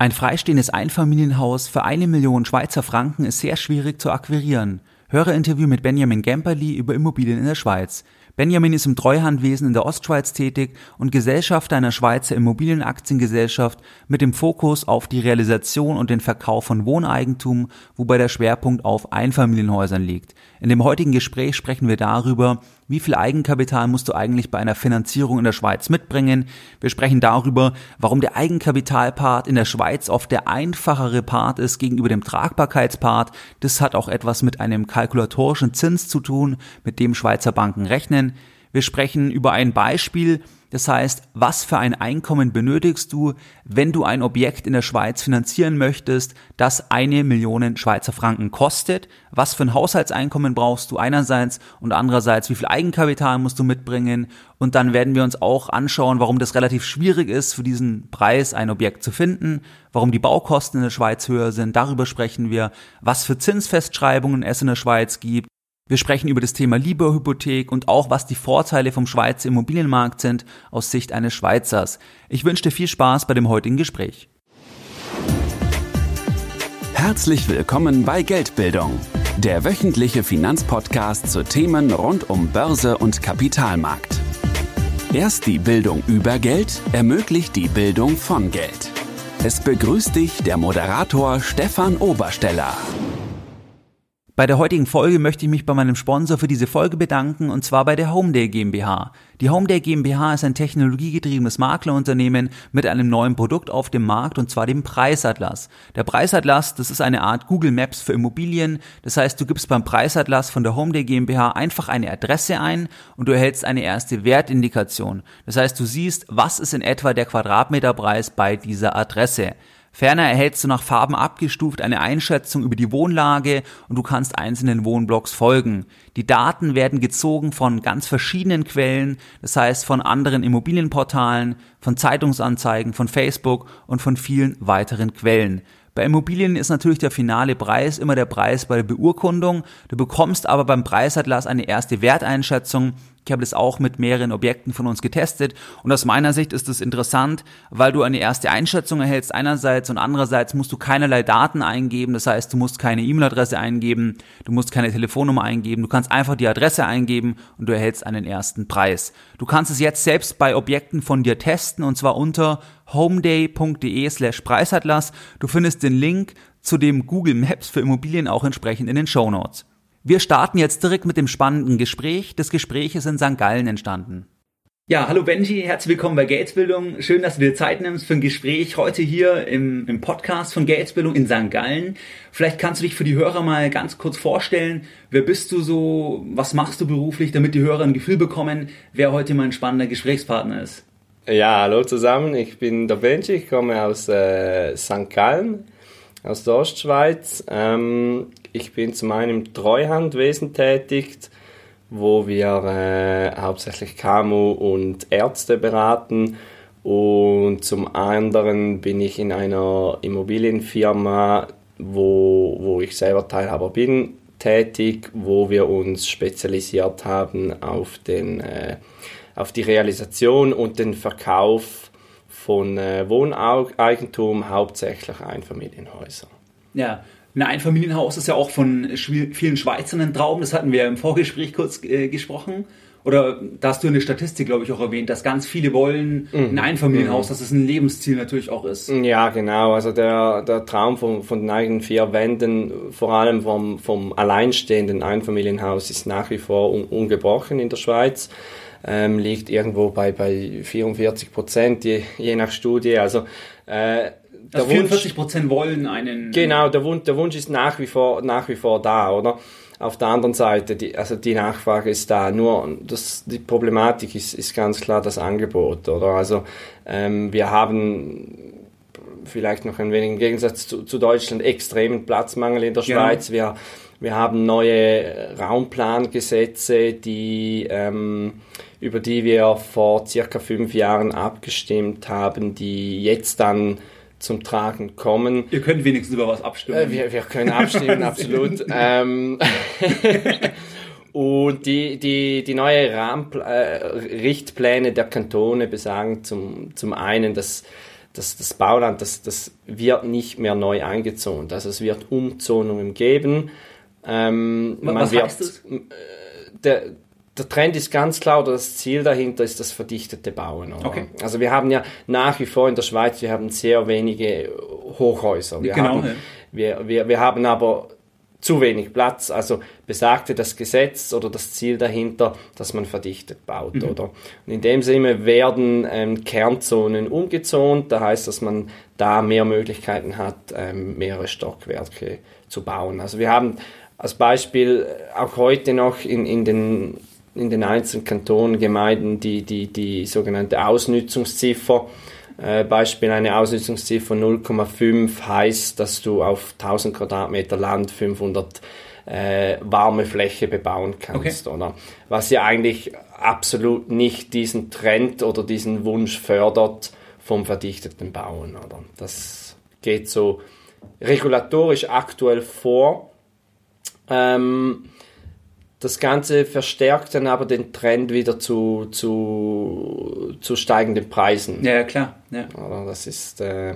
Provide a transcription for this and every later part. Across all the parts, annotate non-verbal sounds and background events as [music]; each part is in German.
Ein freistehendes Einfamilienhaus für eine Million Schweizer Franken ist sehr schwierig zu akquirieren. Höre Interview mit Benjamin Gemperli über Immobilien in der Schweiz. Benjamin ist im Treuhandwesen in der Ostschweiz tätig und Gesellschafter einer Schweizer Immobilienaktiengesellschaft mit dem Fokus auf die Realisation und den Verkauf von Wohneigentum, wobei der Schwerpunkt auf Einfamilienhäusern liegt. In dem heutigen Gespräch sprechen wir darüber, wie viel Eigenkapital musst du eigentlich bei einer Finanzierung in der Schweiz mitbringen. Wir sprechen darüber, warum der Eigenkapitalpart in der Schweiz oft der einfachere Part ist gegenüber dem Tragbarkeitspart. Das hat auch etwas mit einem kalkulatorischen Zins zu tun, mit dem Schweizer Banken rechnen. Wir sprechen über ein Beispiel, das heißt, was für ein Einkommen benötigst du, wenn du ein Objekt in der Schweiz finanzieren möchtest, das eine Million Schweizer Franken kostet? Was für ein Haushaltseinkommen brauchst du einerseits und andererseits, wie viel Eigenkapital musst du mitbringen? Und dann werden wir uns auch anschauen, warum das relativ schwierig ist, für diesen Preis ein Objekt zu finden, warum die Baukosten in der Schweiz höher sind. Darüber sprechen wir, was für Zinsfestschreibungen es in der Schweiz gibt wir sprechen über das Thema Lieberhypothek und auch, was die Vorteile vom Schweizer Immobilienmarkt sind aus Sicht eines Schweizers. Ich wünsche dir viel Spaß bei dem heutigen Gespräch. Herzlich willkommen bei Geldbildung, der wöchentliche Finanzpodcast zu Themen rund um Börse und Kapitalmarkt. Erst die Bildung über Geld ermöglicht die Bildung von Geld. Es begrüßt dich der Moderator Stefan Obersteller. Bei der heutigen Folge möchte ich mich bei meinem Sponsor für diese Folge bedanken und zwar bei der Homeday GmbH. Die Homeday GmbH ist ein technologiegetriebenes Maklerunternehmen mit einem neuen Produkt auf dem Markt und zwar dem Preisatlas. Der Preisatlas, das ist eine Art Google Maps für Immobilien. Das heißt, du gibst beim Preisatlas von der Homeday GmbH einfach eine Adresse ein und du erhältst eine erste Wertindikation. Das heißt, du siehst, was ist in etwa der Quadratmeterpreis bei dieser Adresse. Ferner erhältst du nach Farben abgestuft eine Einschätzung über die Wohnlage und du kannst einzelnen Wohnblocks folgen. Die Daten werden gezogen von ganz verschiedenen Quellen, das heißt von anderen Immobilienportalen, von Zeitungsanzeigen, von Facebook und von vielen weiteren Quellen. Bei Immobilien ist natürlich der finale Preis immer der Preis bei der Beurkundung. Du bekommst aber beim Preisatlas eine erste Werteinschätzung. Ich habe das auch mit mehreren Objekten von uns getestet und aus meiner Sicht ist es interessant, weil du eine erste Einschätzung erhältst einerseits und andererseits musst du keinerlei Daten eingeben, das heißt, du musst keine E-Mail-Adresse eingeben, du musst keine Telefonnummer eingeben, du kannst einfach die Adresse eingeben und du erhältst einen ersten Preis. Du kannst es jetzt selbst bei Objekten von dir testen und zwar unter homeday.de slash Preisatlas. Du findest den Link zu dem Google Maps für Immobilien auch entsprechend in den Show Notes. Wir starten jetzt direkt mit dem spannenden Gespräch. Das Gespräch ist in St. Gallen entstanden. Ja, hallo Benji, herzlich willkommen bei Gatesbildung. Schön, dass du dir Zeit nimmst für ein Gespräch heute hier im, im Podcast von Gatesbildung in St. Gallen. Vielleicht kannst du dich für die Hörer mal ganz kurz vorstellen. Wer bist du so? Was machst du beruflich, damit die Hörer ein Gefühl bekommen, wer heute mein spannender Gesprächspartner ist? Ja, hallo zusammen, ich bin der Benji, ich komme aus äh, St. Gallen, aus der Ostschweiz. Ähm, ich bin zum einen im Treuhandwesen tätig, wo wir äh, hauptsächlich KMU und Ärzte beraten. Und zum anderen bin ich in einer Immobilienfirma, wo, wo ich selber Teilhaber bin, tätig, wo wir uns spezialisiert haben auf den äh, auf die Realisation und den Verkauf von äh, Wohneigentum, hauptsächlich Einfamilienhäuser. Ja, ein Einfamilienhaus ist ja auch von vielen Schweizern ein Traum, das hatten wir im Vorgespräch kurz äh, gesprochen. Oder da hast du eine Statistik, glaube ich, auch erwähnt, dass ganz viele wollen ein mhm. Einfamilienhaus, mhm. dass es ein Lebensziel natürlich auch ist. Ja, genau. Also der, der Traum von, von den eigenen vier Wänden, vor allem vom, vom alleinstehenden Einfamilienhaus, ist nach wie vor un, ungebrochen in der Schweiz ähm, liegt irgendwo bei, bei 44 Prozent, je, je nach Studie. Also, äh, also 44 Prozent wollen einen. Genau, der Wunsch, der Wunsch ist nach wie vor, nach wie vor da, oder? Auf der anderen Seite, die, also die Nachfrage ist da. Nur das, die Problematik ist, ist ganz klar das Angebot, oder? Also ähm, wir haben vielleicht noch ein wenig im Gegensatz zu, zu Deutschland extremen Platzmangel in der genau. Schweiz. Wir, wir haben neue Raumplangesetze, die ähm, über die wir vor circa fünf Jahren abgestimmt haben, die jetzt dann zum Tragen kommen. Ihr könnt wenigstens über was abstimmen. Äh, wir, wir können abstimmen, [laughs] absolut. ähm, [laughs] und die, die, die neue Rahmen, äh, Richtpläne der Kantone besagen zum, zum einen, dass das, das Bauland, das, das wird nicht mehr neu eingezont. Also es wird Umzonungen geben. Ähm, Was man heißt das? der, der Trend ist ganz klar, oder das Ziel dahinter ist das verdichtete Bauen. Oder? Okay. Also wir haben ja nach wie vor in der Schweiz, wir haben sehr wenige Hochhäuser. Wir Genau, haben, ja. wir, wir, wir haben aber zu wenig Platz. Also besagte das Gesetz oder das Ziel dahinter, dass man verdichtet baut, Mhm. oder? Und in dem Sinne werden ähm, Kernzonen umgezont. Da heißt, dass man da mehr Möglichkeiten hat, ähm, mehrere Stockwerke zu bauen. Also wir haben als Beispiel äh, auch heute noch in, in den in den einzelnen Kantonen, Gemeinden die, die, die sogenannte Ausnützungsziffer. Äh, Beispiel eine Ausnützungsziffer 0,5 heißt, dass du auf 1000 Quadratmeter Land 500 äh, warme Fläche bebauen kannst, oder? Was ja eigentlich absolut nicht diesen Trend oder diesen Wunsch fördert vom verdichteten Bauen, oder? Das geht so regulatorisch aktuell vor. Ähm, das Ganze verstärkt dann aber den Trend wieder zu, zu, zu steigenden Preisen. Ja, klar. Ja. Oder das ist äh,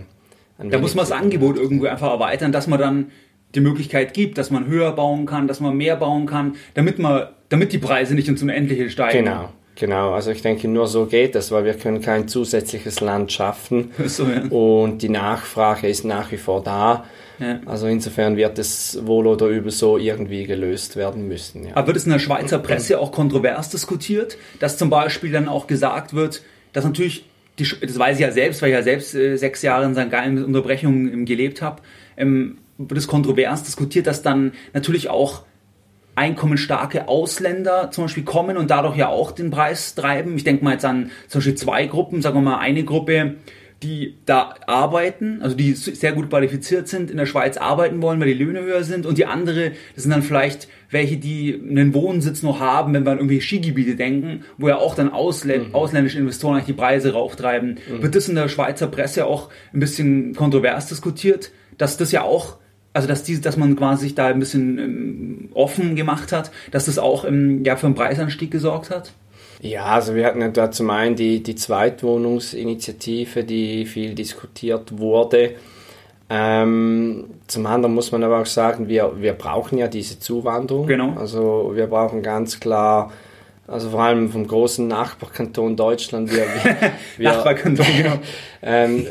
Da muss man das Angebot irgendwo einfach erweitern, dass man dann die Möglichkeit gibt, dass man höher bauen kann, dass man mehr bauen kann, damit man, damit die Preise nicht ins Unendliche steigen. Genau, genau. Also ich denke, nur so geht es, weil wir können kein zusätzliches Land schaffen. [laughs] So, ja. Und die Nachfrage ist nach wie vor da. Ja. Also insofern wird es wohl oder übel so irgendwie gelöst werden müssen. Ja. Aber wird es in der Schweizer Presse auch kontrovers diskutiert, dass zum Beispiel dann auch gesagt wird, dass natürlich, die, das weiß ich ja selbst, weil ich ja selbst äh, sechs Jahre in St. Gallen mit Unterbrechungen ähm, gelebt habe, ähm, wird es kontrovers diskutiert, dass dann natürlich auch einkommensstarke Ausländer zum Beispiel kommen und dadurch ja auch den Preis treiben. Ich denke mal jetzt an zum Beispiel zwei Gruppen, sagen wir mal eine Gruppe, die da arbeiten, also die sehr gut qualifiziert sind, in der Schweiz arbeiten wollen, weil die Löhne höher sind und die andere, das sind dann vielleicht welche, die einen Wohnsitz noch haben, wenn wir an irgendwie Skigebiete denken, wo ja auch dann Auslä ausländische Investoren eigentlich die Preise rauftreiben. Wird das in der Schweizer Presse auch ein bisschen kontrovers diskutiert, dass das ja auch also dass die, dass man quasi sich da ein bisschen ähm, offen gemacht hat, dass das auch ähm, ja für einen Preisanstieg gesorgt hat. Ja, also wir hatten ja da zum einen die, die Zweitwohnungsinitiative, die viel diskutiert wurde. Ähm, zum anderen muss man aber auch sagen, wir, wir brauchen ja diese Zuwanderung. Genau. Also wir brauchen ganz klar, also vor allem vom großen Nachbarkanton Deutschland, wir, wir, [laughs] Nachbarkanton, genau. [laughs] ähm,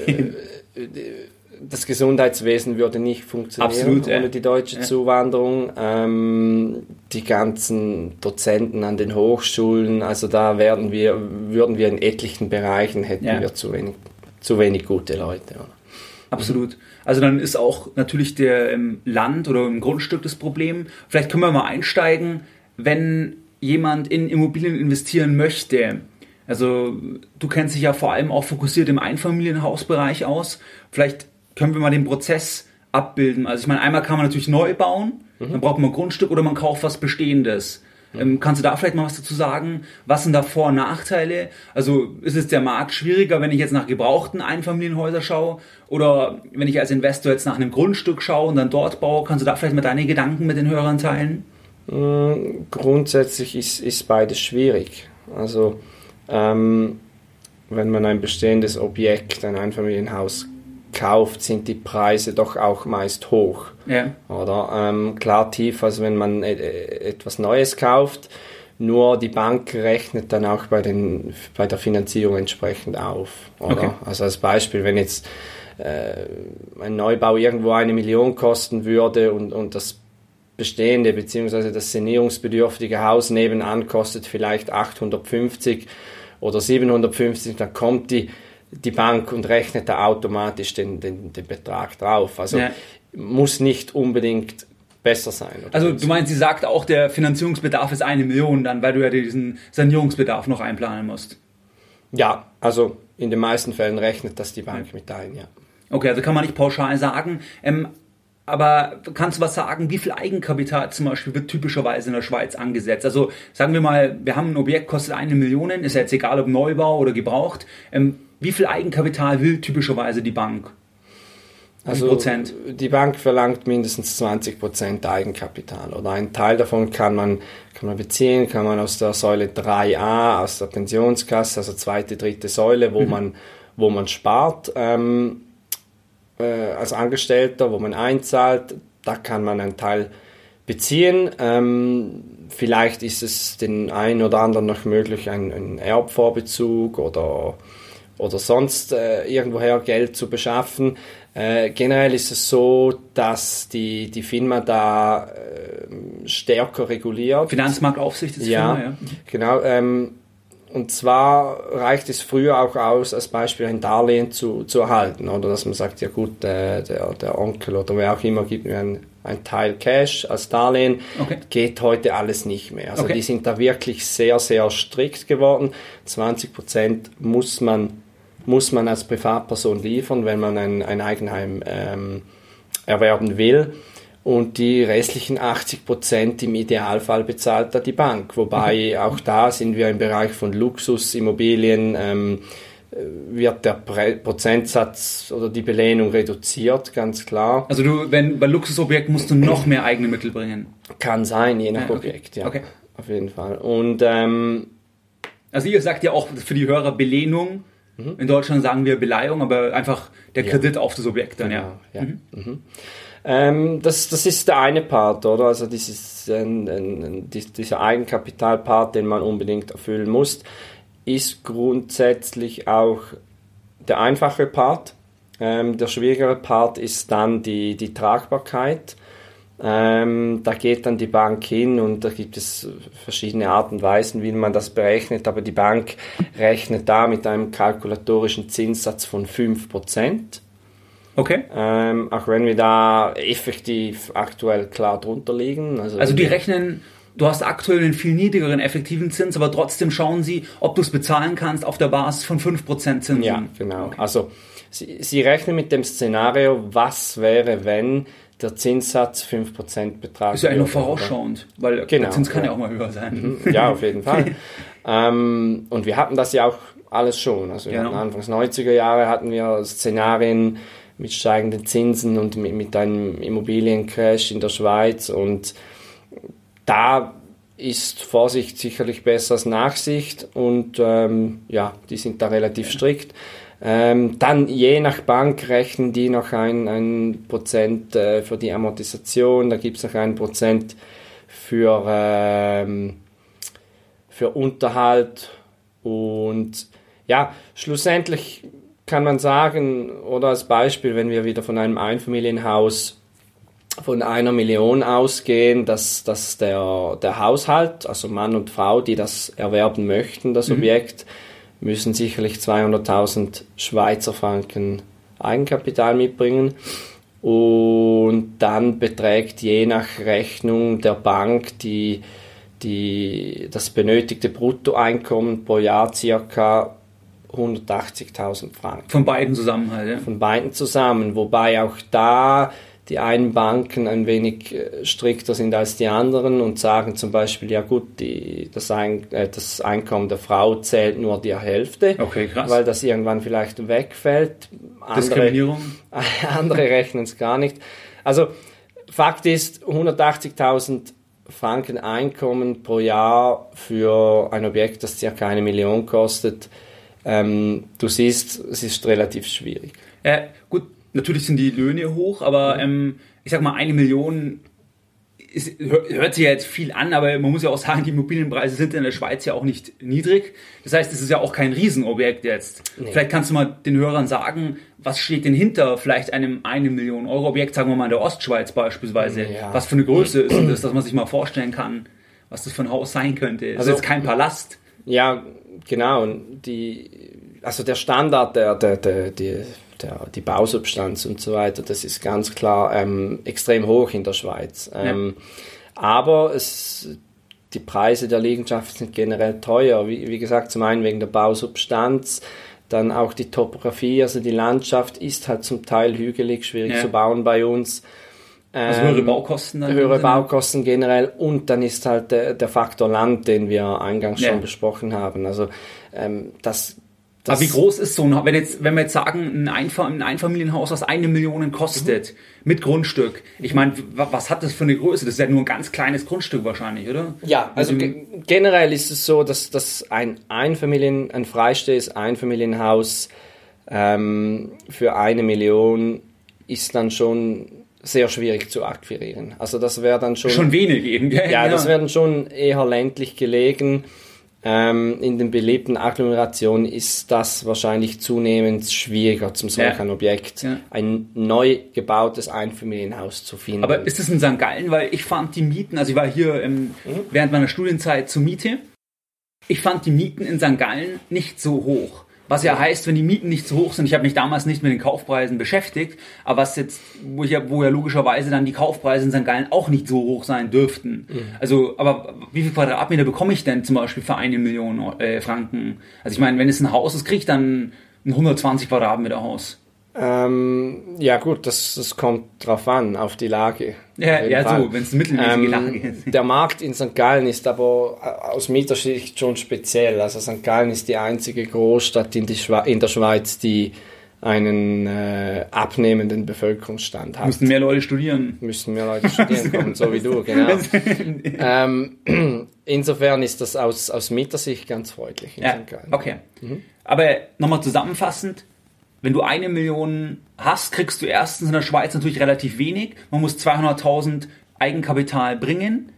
[laughs] das Gesundheitswesen würde nicht funktionieren Absolut, ja. ohne die deutsche Ja. Zuwanderung. Ähm, die ganzen Dozenten an den Hochschulen, also da werden wir, würden wir in etlichen Bereichen hätten Ja. wir zu wenig, zu wenig gute Leute. Oder? Absolut. Also dann ist auch natürlich der ähm, Land oder im Grundstück das Problem. Vielleicht können wir mal einsteigen, wenn jemand in Immobilien investieren möchte. Also du kennst dich ja vor allem auch fokussiert im Einfamilienhausbereich aus. Vielleicht können wir mal den Prozess abbilden. Also ich meine, einmal kann man natürlich neu bauen, dann braucht man ein Grundstück oder man kauft was Bestehendes. Ähm, kannst du da vielleicht mal was dazu sagen? Was sind da Vor- und Nachteile? Also ist es der Markt schwieriger, wenn ich jetzt nach gebrauchten Einfamilienhäuser schaue? Oder wenn ich als Investor jetzt nach einem Grundstück schaue und dann dort baue? Kannst du da vielleicht mal deine Gedanken mit den Hörern teilen? Grundsätzlich ist, ist beides schwierig. Also ähm, wenn man ein bestehendes Objekt, ein Einfamilienhaus kauft, sind die Preise doch auch meist hoch. Ja. Oder ähm, klar tief, als wenn man e- e- etwas Neues kauft. Nur die Bank rechnet dann auch bei, den, bei der Finanzierung entsprechend auf. Oder? Okay. Also als Beispiel, wenn jetzt äh, ein Neubau irgendwo eine Million kosten würde und, und das bestehende bzw. das sanierungsbedürftige Haus nebenan kostet vielleicht 850 oder 750, dann kommt die, die Bank und rechnet da automatisch den, den, den Betrag drauf. Also Ja. muss nicht unbedingt besser sein. Also du meinst, sie sagt auch, der Finanzierungsbedarf ist eine Million dann, weil du ja diesen Sanierungsbedarf noch einplanen musst. ja, also in den meisten Fällen rechnet das die Bank mit ein, ja. Okay, also kann man nicht pauschal sagen. Ähm, aber kannst du was sagen, wie viel Eigenkapital zum Beispiel wird typischerweise in der Schweiz angesetzt? Also sagen wir mal, wir haben ein Objekt, kostet eine Million, ist ja jetzt egal ob Neubau oder gebraucht. Ähm, wie viel Eigenkapital will typischerweise die Bank? Also Prozent? die Bank verlangt mindestens 20 Prozent Eigenkapital oder einen Teil davon kann man, kann man beziehen, kann man aus der Säule 3a, aus der Pensionskasse, also zweite, dritte Säule, wo man wo man spart ähm, äh, als Angestellter, wo man einzahlt, da kann man einen Teil beziehen. Ähm, vielleicht ist es den einen oder anderen noch möglich, einen, einen Erbvorbezug oder, oder sonst äh, irgendwoher Geld zu beschaffen. Äh, generell ist es so, dass die, die FINMA da äh, stärker reguliert. Finanzmarktaufsicht ist ja, FINMA, ja. Genau. Ähm, und zwar reicht es früher auch aus, als Beispiel ein Darlehen zu, zu erhalten. Oder dass man sagt, ja gut, äh, der, der Onkel oder wer auch immer gibt mir ein, ein Teil Cash als Darlehen. Okay. Geht heute alles nicht mehr. Also Okay. die sind da wirklich sehr, sehr strikt geworden. 20 Prozent muss man, muss man als Privatperson liefern, wenn man ein, ein Eigenheim ähm, erwerben will. Und die restlichen 80 Prozent im Idealfall bezahlt da die Bank. Wobei auch da sind wir im Bereich von Luxusimmobilien, ähm, äh, wird der Pre Prozentsatz oder die Belehnung reduziert, ganz klar. Also du, wenn bei Luxusobjekten musst du noch mehr eigene Mittel bringen. Kann sein, je nach Ja, okay. Objekt, ja. Okay. Auf jeden Fall. Und ähm, Also ihr sagt ja auch für die Hörer Belehnung. Mhm. In Deutschland sagen wir Beleihung, aber einfach der Kredit auf das Objekt dann, ja. Ja, ja. Mhm. Ähm, das, das ist der eine Part, oder? Also dieses, ein, ein, ein, dies- dieser Eigenkapitalpart, den man unbedingt erfüllen muss, ist grundsätzlich auch der einfache Part. Ähm, der schwierigere Part ist dann die, die Tragbarkeit. Ähm, da geht dann die Bank hin und da gibt es verschiedene Arten und Weisen, wie man das berechnet, aber die Bank rechnet da mit einem kalkulatorischen Zinssatz von 5%. Okay. Ähm, auch wenn wir da effektiv aktuell klar drunter liegen. Also, Also die rechnen, du hast aktuell einen viel niedrigeren effektiven Zins, aber trotzdem schauen sie, ob du es bezahlen kannst auf der Basis von 5% Zinsen. Ja, genau. Also sie, sie rechnen mit dem Szenario, was wäre, wenn der Zinssatz 5% betragen Ist ja eigentlich vorausschauend, weil Genau, der Zins kann ja. ja. auch mal höher sein. Ja, auf jeden [laughs] Fall. ähm, und wir hatten das ja auch alles schon. Also Genau. Anfangs 90er Jahre hatten wir Szenarien mit steigenden Zinsen und mit, mit einem Immobiliencrash in der Schweiz und da ist Vorsicht sicherlich besser als Nachsicht und ähm, ja, die sind da relativ strikt. Ähm, dann je nach Bank rechnen die noch ein, ein Prozent äh, für die Amortisation, da gibt es noch ein Prozent für, ähm, für Unterhalt und ja, schlussendlich kann man sagen, oder als Beispiel, wenn wir wieder von einem Einfamilienhaus von einer Million ausgehen, dass, dass der, der Haushalt, also Mann und Frau, die das erwerben möchten, das Objekt, müssen sicherlich 200.000 Schweizer Franken Eigenkapital mitbringen. Und dann beträgt je nach Rechnung der Bank die, die, das benötigte Bruttoeinkommen pro Jahr circa 180.000 Franken Von beiden zusammen halt. Ja. von beiden zusammen, wobei auch da die einen Banken ein wenig äh, strikter sind als die anderen und sagen zum Beispiel, ja gut, die, das, Ein, äh, das Einkommen der Frau zählt nur die Hälfte, Okay, weil das irgendwann vielleicht wegfällt. Andere, Diskriminierung. [laughs] andere rechnen es gar nicht. Also Fakt ist, 180.000 Franken Einkommen pro Jahr für ein Objekt, das circa eine Million kostet. Ähm, du siehst, es ist relativ schwierig. Ja, gut, natürlich sind die Löhne hoch, aber ähm, ich sag mal, eine Million ist, hör- hört sich ja jetzt viel an, aber man muss ja auch sagen, die Immobilienpreise sind in der Schweiz ja auch nicht niedrig. Das heißt, es ist ja auch kein Riesenobjekt jetzt. Vielleicht kannst du mal den Hörern sagen, was steht denn hinter vielleicht einem eine Million Euro Objekt, sagen wir mal in der Ostschweiz beispielsweise. Ja. Was für eine Größe ist das, dass man sich mal vorstellen kann, was das für ein Haus sein könnte. Es Also- ist jetzt kein Palast. Ja, genau. Und die, also der Standard, der, der, der, die, der, die Bausubstanz und so weiter, das ist ganz klar ähm, extrem hoch in der Schweiz. Ähm, Aber es, die Preise der Liegenschaften sind generell teuer. Wie, wie gesagt, zum einen wegen der Bausubstanz, dann auch die Topografie, also die Landschaft ist halt zum Teil hügelig, schwierig Ja. zu bauen bei uns. Also höhere Baukosten dann. höhere? Baukosten generell und dann ist halt der, der Faktor Land, den wir eingangs Ja. schon besprochen haben. Also ähm, das, das Aber wie groß ist so ein, wenn jetzt, wenn wir jetzt sagen, ein, Einfam ein Einfamilienhaus, was eine Million kostet, mit Grundstück. Ich meine, wa- was hat das für eine Größe? Das ist ja nur ein ganz kleines Grundstück wahrscheinlich, oder? Ja, also Mit ge generell ist es so, dass, dass ein Einfamilien, ein freistehendes Einfamilienhaus ähm, für eine Million ist dann schon sehr schwierig zu akquirieren. Also das wäre dann schon... Schon wenig eben, gell? Ja, ja. das wäre dann schon eher ländlich gelegen. Ähm, in den belebten Agglomerationen ist das wahrscheinlich zunehmend schwieriger, zum solch ein Objekt ja. ein neu gebautes Einfamilienhaus zu finden. Aber ist das in St. Gallen? Weil ich fand die Mieten, also ich war hier ähm, mhm. während meiner Studienzeit zur Miete, ich fand die Mieten in St. Gallen nicht so hoch. Was ja heißt, wenn die Mieten nicht zu hoch sind, ich habe mich damals nicht mit den Kaufpreisen beschäftigt, aber was jetzt, wo, ich ja, wo ja logischerweise dann die Kaufpreise in St. Gallen auch nicht so hoch sein dürften. Mhm. Also, aber wie viel Quadratmeter bekomme ich denn zum Beispiel für eine Million äh, Franken? Also ich meine, wenn es ein Haus ist, kriege ich dann ein 120 Quadratmeter Haus. Ähm, ja gut, das, das kommt drauf an, auf die Lage. Ja, ja so, wenn es eine mittelmäßige ähm, Lage ist. Der Markt in St. Gallen ist aber äh, aus Mietersicht schon speziell. Also St. Gallen ist die einzige Großstadt in, die in der Schweiz, die einen äh, abnehmenden Bevölkerungsstand hat. Müssen mehr Leute studieren. Müssen mehr Leute studieren kommen, so wie du, [laughs] genau. ähm, [clears throat] insofern ist das aus, aus Mietersicht ganz freundlich in ja, St. Gallen. Okay. Mhm. Aber nochmal zusammenfassend, wenn du eine Million hast, kriegst du erstens in der Schweiz natürlich relativ wenig. Man muss 200.000 Eigenkapital bringen.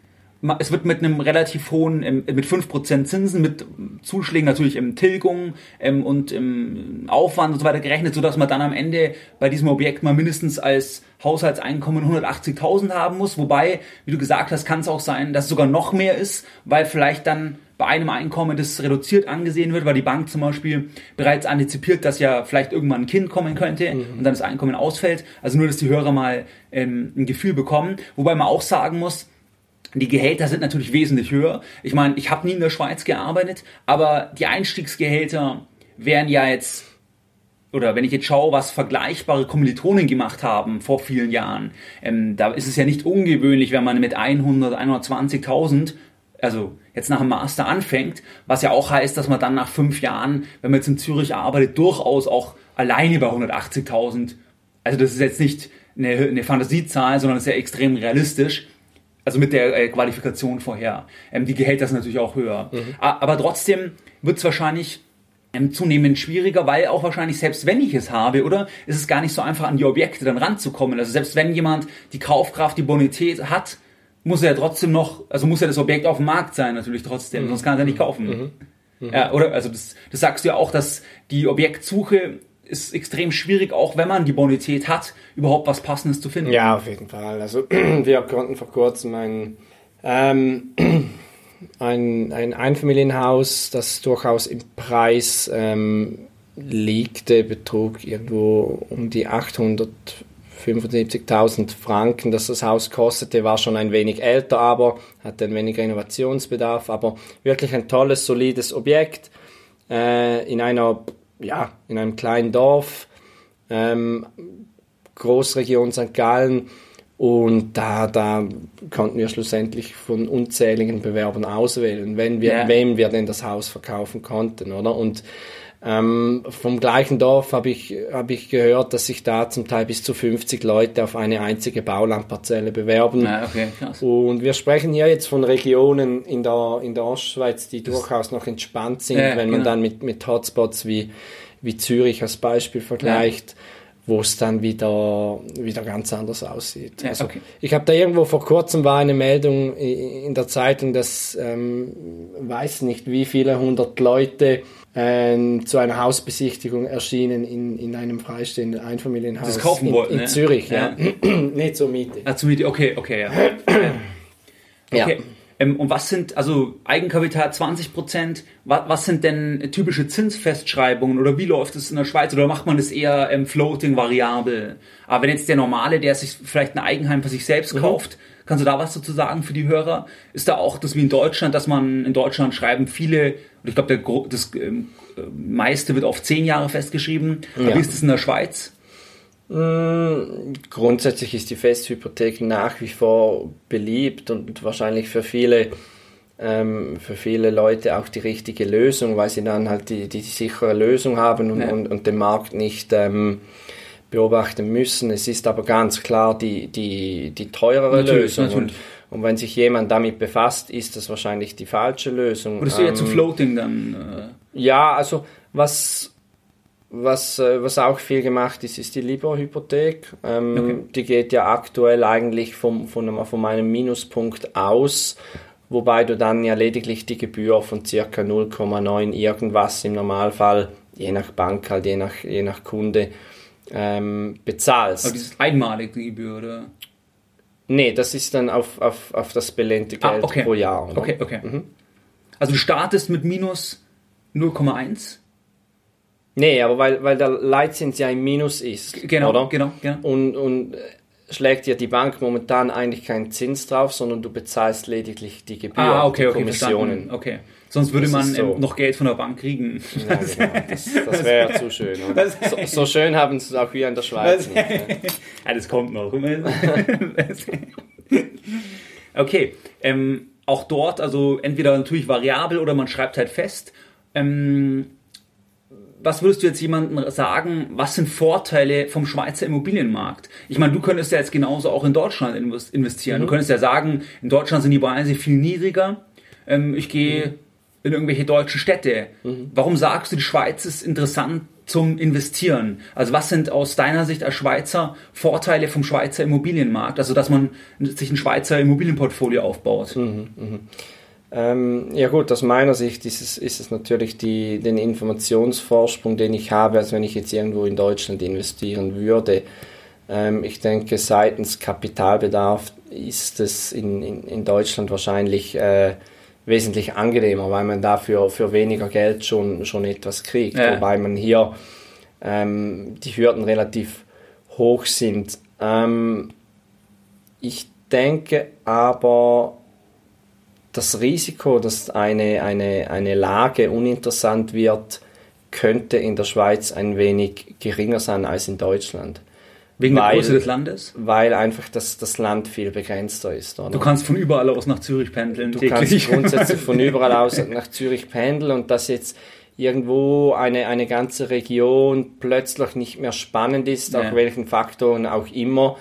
Es wird mit einem relativ hohen, mit 5% Zinsen, mit Zuschlägen natürlich im Tilgung ähm, und im Aufwand und so weiter gerechnet, sodass man dann am Ende bei diesem Objekt mal mindestens als Haushaltseinkommen 180.000 haben muss. Wobei, wie du gesagt hast, kann es auch sein, dass es sogar noch mehr ist, weil vielleicht dann bei einem Einkommen das reduziert angesehen wird, weil die Bank zum Beispiel bereits antizipiert, dass ja vielleicht irgendwann ein Kind kommen könnte mhm. und dann das Einkommen ausfällt. Also nur, dass die Hörer mal ähm, ein Gefühl bekommen. Wobei man auch sagen muss, die Gehälter sind natürlich wesentlich höher. Ich meine, ich habe nie in der Schweiz gearbeitet, aber die Einstiegsgehälter wären ja jetzt oder wenn ich jetzt schaue, was vergleichbare Kommilitonen gemacht haben vor vielen Jahren, ähm, da ist es ja nicht ungewöhnlich, wenn man mit 100, 120.000 also jetzt nach dem Master anfängt, was ja auch heißt, dass man dann nach fünf Jahren, wenn man jetzt in Zürich arbeitet, durchaus auch alleine bei 180.000, also das ist jetzt nicht eine, eine Fantasiezahl, sondern ist ja extrem realistisch, also mit der äh, Qualifikation vorher. Ähm, die Gehälter sind natürlich auch höher. Mhm. Aber trotzdem wird es wahrscheinlich ähm, zunehmend schwieriger, weil auch wahrscheinlich selbst wenn ich es habe, oder, ist es gar nicht so einfach an die Objekte dann ranzukommen. Also selbst wenn jemand die Kaufkraft, die Bonität hat, muss er ja trotzdem noch, also muss ja das Objekt auf dem Markt sein, natürlich trotzdem, mhm. sonst kann er es ja nicht kaufen. Mhm. Mhm. Ja, oder? Also das, das sagst du ja auch, dass die Objektsuche ist extrem schwierig, auch wenn man die Bonität hat, überhaupt was Passendes zu finden. Ja, auf jeden Fall. Also [clears throat] wir konnten vor kurzem ein, ähm, [clears throat] ein, ein Einfamilienhaus, das durchaus im Preis ähm, liegte, betrug irgendwo um die 800 75.000 Franken, dass das Haus kostete, war schon ein wenig älter, aber hatte ein wenig Renovationsbedarf, aber wirklich ein tolles, solides Objekt äh, in einer, ja, in einem kleinen Dorf, ähm, Großregion St. Gallen und da, da konnten wir schlussendlich von unzähligen Bewerbern auswählen, wenn wir, yeah. wem wir denn das Haus verkaufen konnten, oder? Und ähm, vom gleichen Dorf habe ich, hab ich gehört, dass sich da zum Teil bis zu 50 Leute auf eine einzige Baulandparzelle bewerben. Ah, okay, Und wir sprechen hier jetzt von Regionen in der, in der Ostschweiz, die durchaus noch entspannt sind, ja, wenn man genau. dann mit, mit Hotspots wie, wie Zürich als Beispiel vergleicht. Ja wo es dann wieder, wieder ganz anders aussieht. Ja, also okay. Ich habe da irgendwo vor kurzem war eine Meldung in der Zeitung, dass ähm, weiß nicht wie viele hundert Leute äh, zu einer Hausbesichtigung erschienen in, in einem freistehenden Einfamilienhaus das kaufen wollten, in, in ne? Zürich, ja. ja. [clears throat] Nicht zur Miete. Ah, zur Miete, okay, okay, ja. okay. Ja. Ähm, und was sind, also Eigenkapital 20 Prozent, was, was, sind denn typische Zinsfestschreibungen oder wie läuft es in der Schweiz oder macht man das eher ähm, floating variabel? Aber wenn jetzt der Normale, der sich vielleicht ein Eigenheim für sich selbst mhm. kauft, kannst du da was dazu sagen für die Hörer? Ist da auch das wie in Deutschland, dass man in Deutschland schreiben viele, und ich glaube, das ähm, meiste wird auf zehn Jahre festgeschrieben. Ja. Wie ist das in der Schweiz? Mm, grundsätzlich ist die Festhypothek nach wie vor beliebt und wahrscheinlich für viele, ähm, für viele Leute auch die richtige Lösung, weil sie dann halt die, die sichere Lösung haben und, ja. und, und den Markt nicht ähm, beobachten müssen. Es ist aber ganz klar die, die, die teurere natürlich, Lösung. Natürlich. Und, und wenn sich jemand damit befasst, ist das wahrscheinlich die falsche Lösung. Würdest du ähm, eher zu Floating dann? Äh ja, also was was, äh, was auch viel gemacht ist, ist die Libor-Hypothek. Ähm, okay. Die geht ja aktuell eigentlich vom, von, von meinem Minuspunkt aus, wobei du dann ja lediglich die Gebühr von circa 0,9 irgendwas im Normalfall, je nach Bank, halt je nach, je nach Kunde, ähm, bezahlst. Aber das ist einmalig die Gebühr, oder? Nee, das ist dann auf, auf, auf das belehnte ah, Geld ah, okay. pro Jahr. Oder? Okay, okay. Mhm. Also du startest mit minus 0,1? Nee, aber weil, weil der Leitzins ja im Minus ist. Genau, oder? genau, genau. Und, und schlägt dir die Bank momentan eigentlich keinen Zins drauf, sondern du bezahlst lediglich die Gebühren, ah, okay, die okay, Kommissionen. Verstanden. Okay. Sonst würde man so. Noch Geld von der Bank kriegen. Ja, genau. [laughs] Das, das wäre ja zu schön. So, so, schön haben sie es auch hier in der Schweiz nicht. [laughs] ja, das kommt noch. [laughs] okay. Ähm, auch dort, also entweder natürlich variabel oder man schreibt halt fest. Ähm, was würdest du jetzt jemandem sagen, was sind Vorteile vom Schweizer Immobilienmarkt? Ich meine, du könntest ja jetzt genauso auch in Deutschland investieren. Mhm. Du könntest ja sagen, in Deutschland sind die Preise viel niedriger. Ähm, ich gehe mhm. In irgendwelche deutschen Städte. Mhm. Warum sagst du, die Schweiz ist interessant zum Investieren? Also was sind aus deiner Sicht als Schweizer Vorteile vom Schweizer Immobilienmarkt? Also dass man sich ein Schweizer Immobilienportfolio aufbaut. Mhm, mh. Ähm, ja gut, aus meiner Sicht ist es, ist es natürlich die, den Informationsvorsprung, den ich habe, als wenn ich jetzt irgendwo in Deutschland investieren würde. Ähm, ich denke, seitens Kapitalbedarf ist es in, in, in Deutschland wahrscheinlich äh, wesentlich angenehmer, weil man dafür für weniger Geld schon, schon etwas kriegt. Ja. Wobei man hier ähm, die Hürden relativ hoch sind. Ähm, ich denke aber, das Risiko, dass eine, eine, eine Lage uninteressant wird, könnte in der Schweiz ein wenig geringer sein als in Deutschland. Wegen weil, der Größe des Landes? Weil einfach das, das Land viel begrenzter ist. Oder? Du kannst von überall aus nach Zürich pendeln. Du täglich. kannst grundsätzlich von [laughs] überall aus nach Zürich pendeln und dass jetzt irgendwo eine, eine ganze Region plötzlich nicht mehr spannend ist, ja. auf welchen Faktoren auch immer,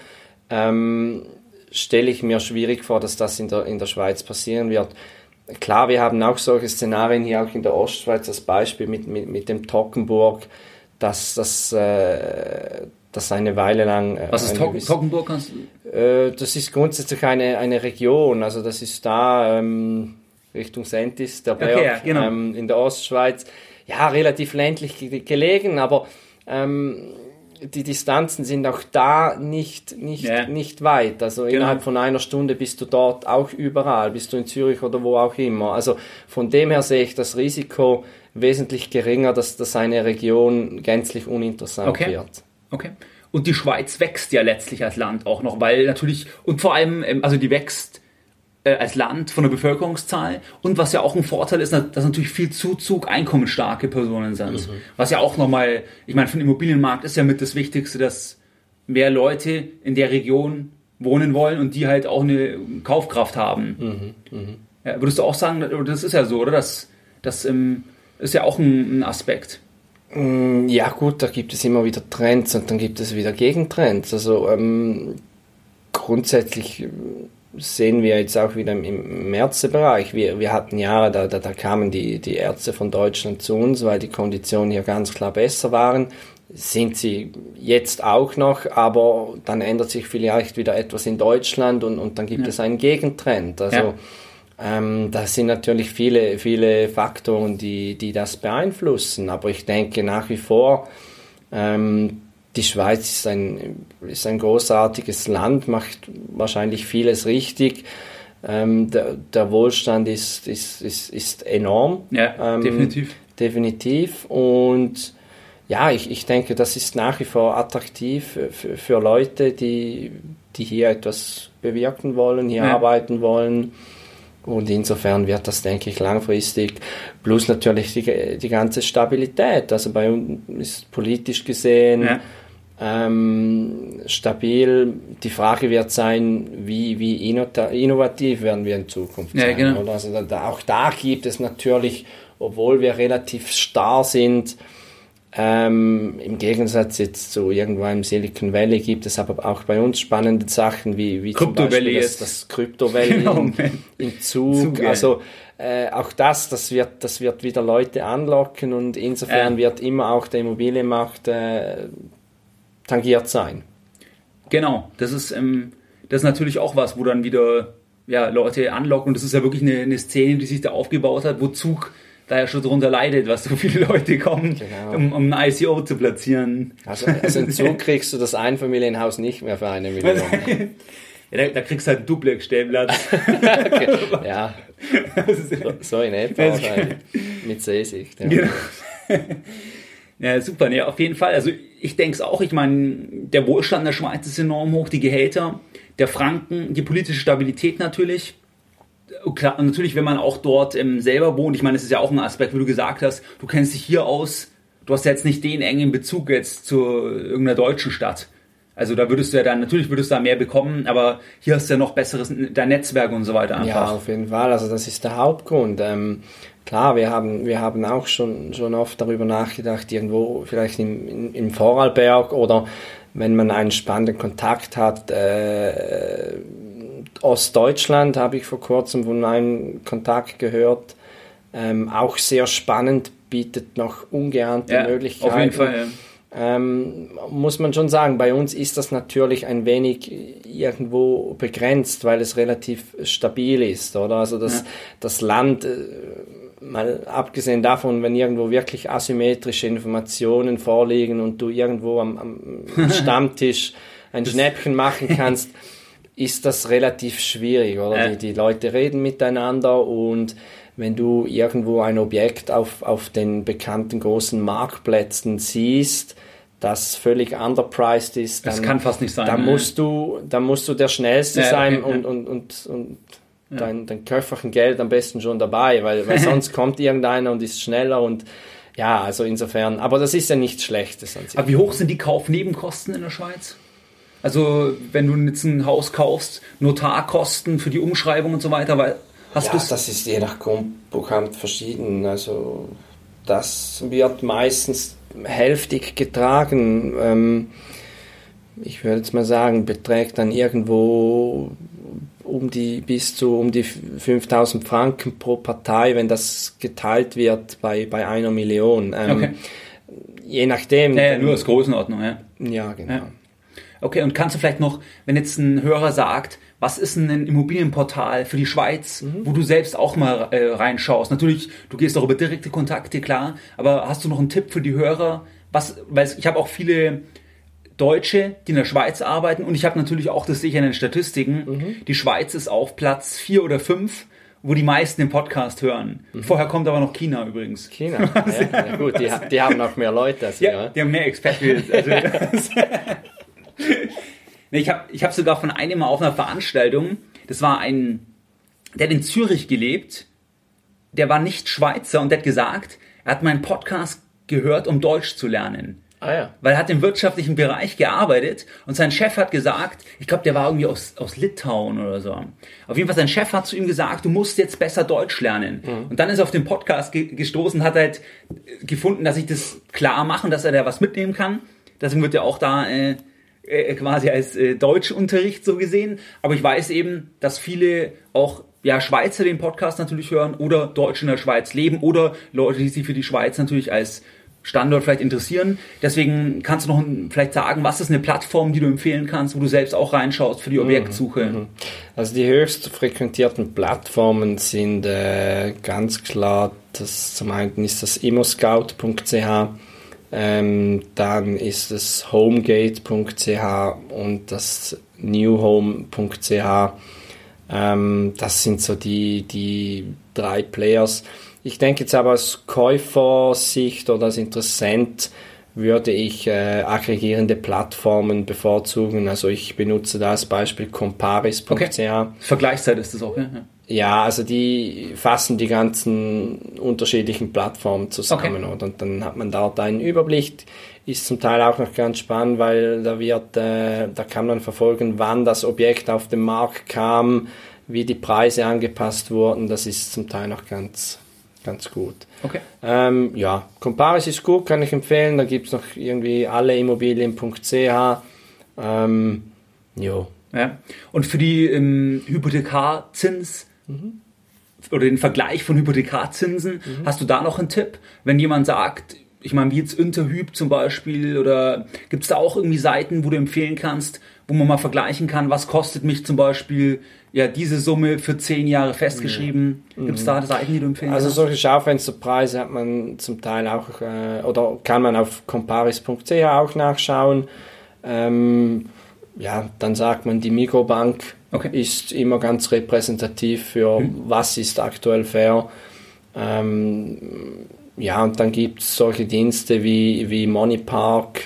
ähm, stelle ich mir schwierig vor, dass das in der, in der Schweiz passieren wird. Klar, wir haben auch solche Szenarien hier auch in der Ostschweiz als Beispiel mit, mit, mit dem Tockenburg, dass das, äh, das eine Weile lang. Äh, Was ist Tock Tockenburg? Kannst äh, das ist grundsätzlich eine, eine Region, also das ist da ähm, Richtung Sentis, der Berg, okay, ja, genau. ähm, in der Ostschweiz. Ja, relativ ländlich gelegen, aber ähm, die Distanzen sind auch da nicht, nicht, ja. nicht weit. Also genau. innerhalb von einer Stunde bist du dort auch überall, bist du in Zürich oder wo auch immer. Also von dem her sehe ich das Risiko wesentlich geringer, dass, dass eine Region gänzlich uninteressant okay. wird. Okay. Und die Schweiz wächst ja letztlich als Land auch noch, weil natürlich, und vor allem, ähm, also die wächst äh, als Land von der Bevölkerungszahl und was ja auch ein Vorteil ist, dass natürlich viel Zuzug einkommensstarke Personen sind. Mhm. Was ja auch nochmal, ich meine, für den Immobilienmarkt ist ja mit das Wichtigste, dass mehr Leute in der Region wohnen wollen und die halt auch eine Kaufkraft haben. Mhm. Mhm. Ja, würdest du auch sagen, das ist ja so, oder? Das, das ähm, ist ja auch ein, ein Aspekt. Mm, ja gut, da gibt es immer wieder Trends und dann gibt es wieder Gegentrends. Also ähm, grundsätzlich sehen wir jetzt auch wieder im, Ärztebereich. Wir, wir hatten Jahre, da, da, da kamen die, die Ärzte von Deutschland zu uns, weil die Konditionen hier ganz klar besser waren. Sind sie jetzt auch noch, aber dann ändert sich vielleicht wieder etwas in Deutschland und, und dann gibt ja. es einen Gegentrend. Also ja. Ähm, das sind natürlich viele, viele Faktoren, die, die das beeinflussen. Aber ich denke nach wie vor, ähm, die Schweiz ist ein, ist ein großartiges Land, macht wahrscheinlich vieles richtig. Ähm, der, der, Wohlstand ist, ist, ist, ist enorm. Ja, ähm, definitiv. Definitiv. Und ja, ich, ich denke, das ist nach wie vor attraktiv für, für Leute, die, die hier etwas bewirken wollen, hier ja. arbeiten wollen. Und insofern wird das, denke ich, langfristig. Plus natürlich die, die ganze Stabilität. Also bei uns ist politisch gesehen. Ja ähm, stabil. Die Frage wird sein, wie, wie innovativ werden wir in Zukunft sein. Ja, genau. Also da, auch da gibt es natürlich, obwohl wir relativ starr sind, Ähm, Im Gegensatz jetzt zu irgendwo im Silicon Valley gibt es aber auch bei uns spannende Sachen wie, wie zum Beispiel das, das Crypto Valley [laughs] genau, im, im Zug. Zug also äh, auch das, das wird, das wird wieder Leute anlocken und insofern äh. wird immer auch der Immobilienmarkt äh, tangiert sein. Genau, das ist, ähm, das ist natürlich auch was, wo dann wieder ja, Leute anlocken und das ist ja wirklich eine, eine Szene, die sich da aufgebaut hat, wo Zug da ja schon darunter leidet, was so viele Leute kommen, genau. um, um ein ICO zu platzieren. Also, also in Zug kriegst du das Einfamilienhaus nicht mehr für eine Million. [laughs] ja, da, da, kriegst du halt einen Duplex-Stellplatz. okay. Ja, so, so in etwa mit Seesicht. Ja. Genau. Ja, super. Ja, auf jeden Fall. Also ich denke es auch. Ich meine, der Wohlstand der Schweiz ist enorm hoch, die Gehälter, der Franken, die politische Stabilität natürlich klar, natürlich, wenn man auch dort ähm, selber wohnt, ich meine, das ist ja auch ein Aspekt, wie du gesagt hast, du kennst dich hier aus, du hast jetzt nicht den engen Bezug jetzt zu irgendeiner deutschen Stadt. Also da würdest du ja dann, natürlich würdest du da mehr bekommen, aber hier hast du ja noch besseres, dein Netzwerk und so weiter einfach. Ja, auf jeden Fall. Also das ist der Hauptgrund. Ähm, klar, wir haben, wir haben auch schon, schon oft darüber nachgedacht, irgendwo vielleicht im, im, im Vorarlberg oder wenn man einen spannenden Kontakt hat, äh, Ostdeutschland habe ich vor kurzem von einem Kontakt gehört. Ähm, auch sehr spannend, bietet noch ungeahnte ja, Möglichkeiten. Auf jeden Fall, ja. Ähm, muss man schon sagen, bei uns ist das natürlich ein wenig irgendwo begrenzt, weil es relativ stabil ist, oder? Also das, ja. das Land, äh, mal abgesehen davon, wenn irgendwo wirklich asymmetrische Informationen vorliegen und du irgendwo am, am [laughs] Stammtisch ein Schnäppchen machen kannst, [laughs] ist das relativ schwierig, oder? Ja. Die, die Leute reden miteinander und wenn du irgendwo ein Objekt auf, auf den bekannten großen Marktplätzen siehst, das völlig underpriced ist, dann, das kann fast nicht sein. Dann musst du, dann musst du der Schnellste ja, sein okay, und, und, und, und ja. dein, dein Köfferchen Geld am besten schon dabei, weil, weil [laughs] sonst kommt irgendeiner und ist schneller und ja, also insofern, aber das ist ja nichts Schlechtes. Aber wie hoch sind die Kaufnebenkosten in der Schweiz? Also wenn du jetzt ein Haus kaufst, Notarkosten für die Umschreibung und so weiter, weil hast ja, das ist je nach Grundbuchamt verschieden. Also das wird meistens hälftig getragen. Ähm, ich würde jetzt mal sagen, beträgt dann irgendwo um die bis zu um die 5000 Franken pro Partei, wenn das geteilt wird bei, bei einer Million. Ähm, okay. Je nachdem. Ja, ja, nur als Größenordnung, ja. Ja, genau. Ja. Okay, und kannst du vielleicht noch, wenn jetzt ein Hörer sagt, was ist denn ein Immobilienportal für die Schweiz, mhm. wo du selbst auch mal äh, reinschaust? Natürlich, du gehst auch über direkte Kontakte, klar, aber hast du noch einen Tipp für die Hörer? Was, weil ich habe auch viele Deutsche, die in der Schweiz arbeiten und ich habe natürlich auch das sicher in den Statistiken. Mhm. Die Schweiz ist auf Platz vier oder fünf wo die meisten den Podcast hören. Mhm. Vorher kommt aber noch China übrigens. China, ja, ja, gut, die, [laughs] die, haben noch mehr Leute als wir. Ja, die haben mehr Experten. Also, [laughs] [laughs] [laughs] ich habe ich hab sogar von einem mal auf einer Veranstaltung, das war ein, der hat in Zürich gelebt, der war nicht Schweizer und der hat gesagt, er hat meinen Podcast gehört, um Deutsch zu lernen. Ah, ja. Weil er hat im wirtschaftlichen Bereich gearbeitet und sein Chef hat gesagt, ich glaube, der war irgendwie aus, aus Litauen oder so. Auf jeden Fall, sein Chef hat zu ihm gesagt, du musst jetzt besser Deutsch lernen. Mhm. Und dann ist er auf den Podcast ge gestoßen, hat halt gefunden, dass ich das klar mache und dass er da was mitnehmen kann. Deswegen wird er auch da äh, äh, quasi als äh, Deutschunterricht so gesehen. Aber ich weiß eben, dass viele auch ja, Schweizer den Podcast natürlich hören oder Deutsche in der Schweiz leben oder Leute, die sich für die Schweiz natürlich als Standort vielleicht interessieren. Deswegen kannst du noch vielleicht sagen, was ist eine Plattform, die du empfehlen kannst, wo du selbst auch reinschaust für die mhm, Objektsuche? Mhm. Also die höchst frequentierten Plattformen sind äh, ganz klar, das zum einen ist das immoscout.ch ähm, dann ist es homegate.ch und das newhome.ch. Ähm, das sind so die, die drei Players. Ich denke jetzt aber aus Käufersicht oder als Interessent würde ich äh, aggregierende Plattformen bevorzugen. Also ich benutze da als Beispiel comparis.ch. Okay. Vergleichszeit ist das auch, ja? Ja, also die fassen die ganzen unterschiedlichen Plattformen zusammen okay. und dann hat man dort einen Überblick. Ist zum Teil auch noch ganz spannend, weil da wird, äh, da kann man verfolgen, wann das Objekt auf den Markt kam, wie die Preise angepasst wurden. Das ist zum Teil noch ganz ganz gut. Okay. Ähm, ja, Comparis ist gut, kann ich empfehlen. Da gibt es noch irgendwie alleimmobilien.ch. Ähm, jo. Ja. Und für die ähm, Hypothekarzins mhm. oder den Vergleich von Hypothekarzinsen, mhm. hast du da noch einen Tipp? Wenn jemand sagt, ich meine, wie jetzt Interhyp zum Beispiel, oder gibt es da auch irgendwie Seiten, wo du empfehlen kannst, wo man mal vergleichen kann, was kostet mich zum Beispiel ja diese Summe für zehn Jahre festgeschrieben? Mhm. Gibt es da Seiten, die du empfehlen Also solche Schaufensterpreise hat man zum Teil auch, äh, oder kann man auf comparis.ch auch nachschauen. Ähm, ja, dann sagt man, die Mikrobank okay. ist immer ganz repräsentativ für mhm. was ist aktuell fair. Ähm, ja, und dann gibt es solche Dienste wie, wie Moneypark,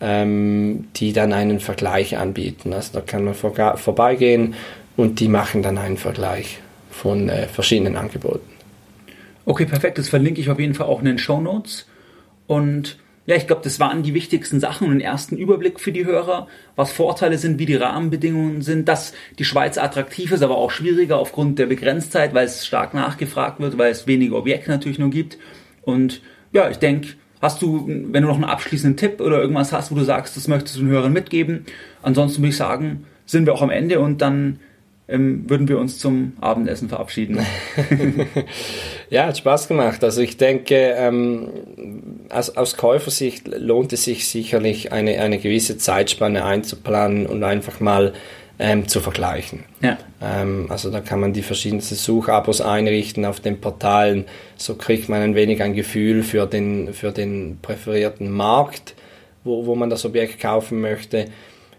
ähm, die dann einen Vergleich anbieten. Also da kann man vor, vorbeigehen und die machen dann einen Vergleich von äh, verschiedenen Angeboten. Okay, perfekt. Das verlinke ich auf jeden Fall auch in den Show Notes. Und ja, ich glaube, das waren die wichtigsten Sachen und einen ersten Überblick für die Hörer, was Vorteile sind, wie die Rahmenbedingungen sind, dass die Schweiz attraktiv ist, aber auch schwieriger aufgrund der Begrenztheit, weil es stark nachgefragt wird, weil es weniger Objekte natürlich nur gibt. Und ja, ich denke, hast du, wenn du noch einen abschließenden Tipp oder irgendwas hast, wo du sagst, das möchtest du den Hörern mitgeben, ansonsten würde ich sagen, sind wir auch am Ende und dann ähm, würden wir uns zum Abendessen verabschieden. [laughs] ja, hat Spaß gemacht. Also ich denke, ähm, aus, aus Käufersicht lohnt es sich sicherlich, eine, eine gewisse Zeitspanne einzuplanen und einfach mal ähm, zu vergleichen. Ja. Ähm, also da kann man die verschiedensten Suchabos einrichten auf den Portalen. So kriegt man ein wenig ein Gefühl für den, für den präferierten Markt, wo, wo man das Objekt kaufen möchte.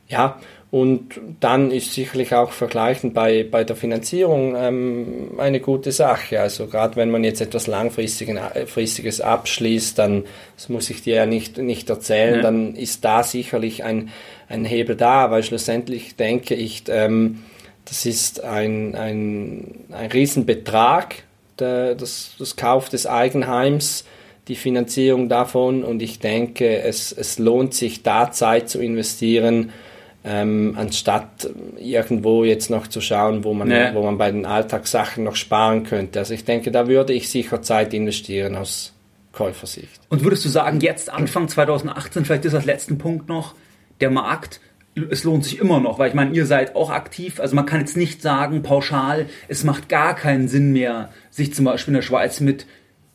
Ja, und dann ist sicherlich auch Vergleichen bei, bei der Finanzierung ähm, eine gute Sache. Also gerade wenn man jetzt etwas Langfristiges äh, abschließt, dann, das muss ich dir ja nicht, nicht erzählen, ja. dann ist da sicherlich ein, ein Hebel da, weil schlussendlich denke ich, ähm, das ist ein, ein, ein Riesenbetrag, der, das, das Kauf des Eigenheims, die Finanzierung davon und ich denke, es, es lohnt sich da Zeit zu investieren, ähm, anstatt irgendwo jetzt noch zu schauen, wo man, nee. wo man bei den Alltagssachen noch sparen könnte. Also ich denke, da würde ich sicher Zeit investieren aus Käufersicht. Und würdest du sagen, jetzt Anfang 2018, vielleicht ist das letzten Punkt noch, der Markt, es lohnt sich immer noch, weil ich meine, ihr seid auch aktiv, also man kann jetzt nicht sagen, pauschal, es macht gar keinen Sinn mehr, sich zum Beispiel in der Schweiz mit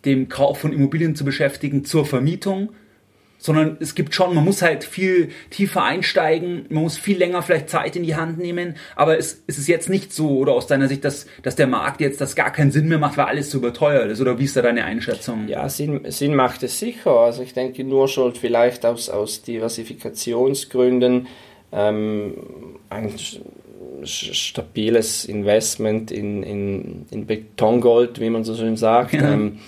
dem Kauf von Immobilien zu beschäftigen zur Vermietung, sondern es gibt schon, man muss halt viel tiefer einsteigen, man muss viel länger vielleicht Zeit in die Hand nehmen, aber es, es ist jetzt nicht so, oder aus deiner Sicht, dass, dass der Markt jetzt das gar keinen Sinn mehr macht, weil alles so überteuert ist, oder wie ist da deine Einschätzung? Ja, Sinn, Sinn macht es sicher, also ich denke nur schon vielleicht aus, aus Diversifikationsgründen ähm, ein stabiles Investment in, in, in Betongold, wie man so schön sagt, ja. ähm,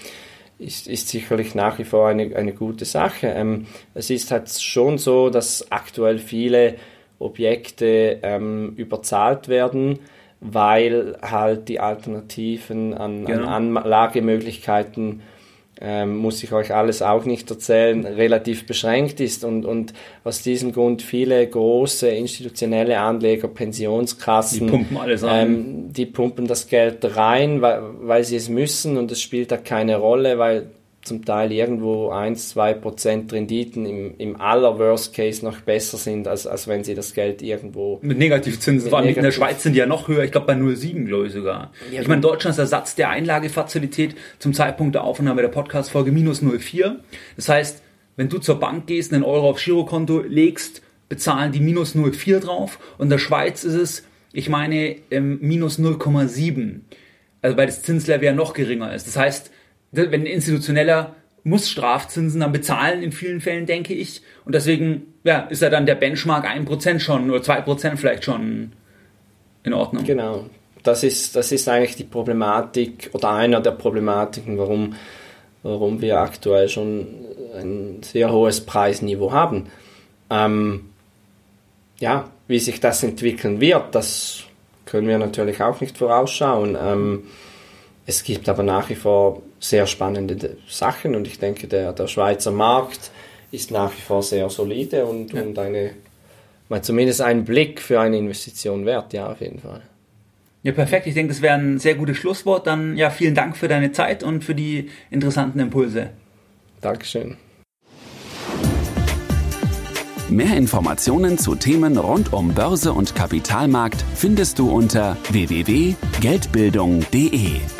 ist, ist sicherlich nach wie vor eine, eine gute Sache. Ähm, es ist halt schon so, dass aktuell viele Objekte ähm, überzahlt werden, weil halt die Alternativen an, genau. an Anlagemöglichkeiten ähm, muss ich euch alles auch nicht erzählen, relativ beschränkt ist und, und aus diesem Grund viele große institutionelle Anleger, Pensionskassen, die pumpen alles an. Ähm, die pumpen das Geld rein, weil, weil sie es müssen und es spielt da keine Rolle, weil zum Teil irgendwo 1, 2 Prozent Renditen im, im aller Worst Case noch besser sind, als, als wenn sie das Geld irgendwo... Mit Negativzinsen, vor allem negativ in der Schweiz sind die ja noch höher, ich glaube bei 0,7 glaube ich sogar. Ja, ich meine, Deutschlands Ersatz der Einlagefazilität zum Zeitpunkt der Aufnahme der Podcast-Folge minus 0,4. Das heißt, wenn du zur Bank gehst, einen Euro aufs Girokonto legst, bezahlen die minus 0,4 drauf und in der Schweiz ist es, ich meine, ähm, minus 0,7. Also weil das Zinslevel ja noch geringer ist. Das heißt, wenn ein institutioneller muss Strafzinsen dann bezahlen in vielen Fällen, denke ich. Und deswegen ja, ist ja dann der Benchmark 1% schon oder 2% vielleicht schon in Ordnung. Genau. Das ist, das ist eigentlich die Problematik oder einer der Problematiken, warum, warum wir aktuell schon ein sehr hohes Preisniveau haben. Ähm, ja, wie sich das entwickeln wird, das können wir natürlich auch nicht vorausschauen. Ähm, es gibt aber nach wie vor sehr spannende Sachen und ich denke, der, der Schweizer Markt ist nach wie vor sehr solide und, ja. und eine, mal zumindest einen Blick für eine Investition wert, ja, auf jeden Fall. Ja, perfekt. Ich denke, das wäre ein sehr gutes Schlusswort. Dann ja, vielen Dank für deine Zeit und für die interessanten Impulse. Dankeschön. Mehr Informationen zu Themen rund um Börse und Kapitalmarkt findest du unter www.geldbildung.de.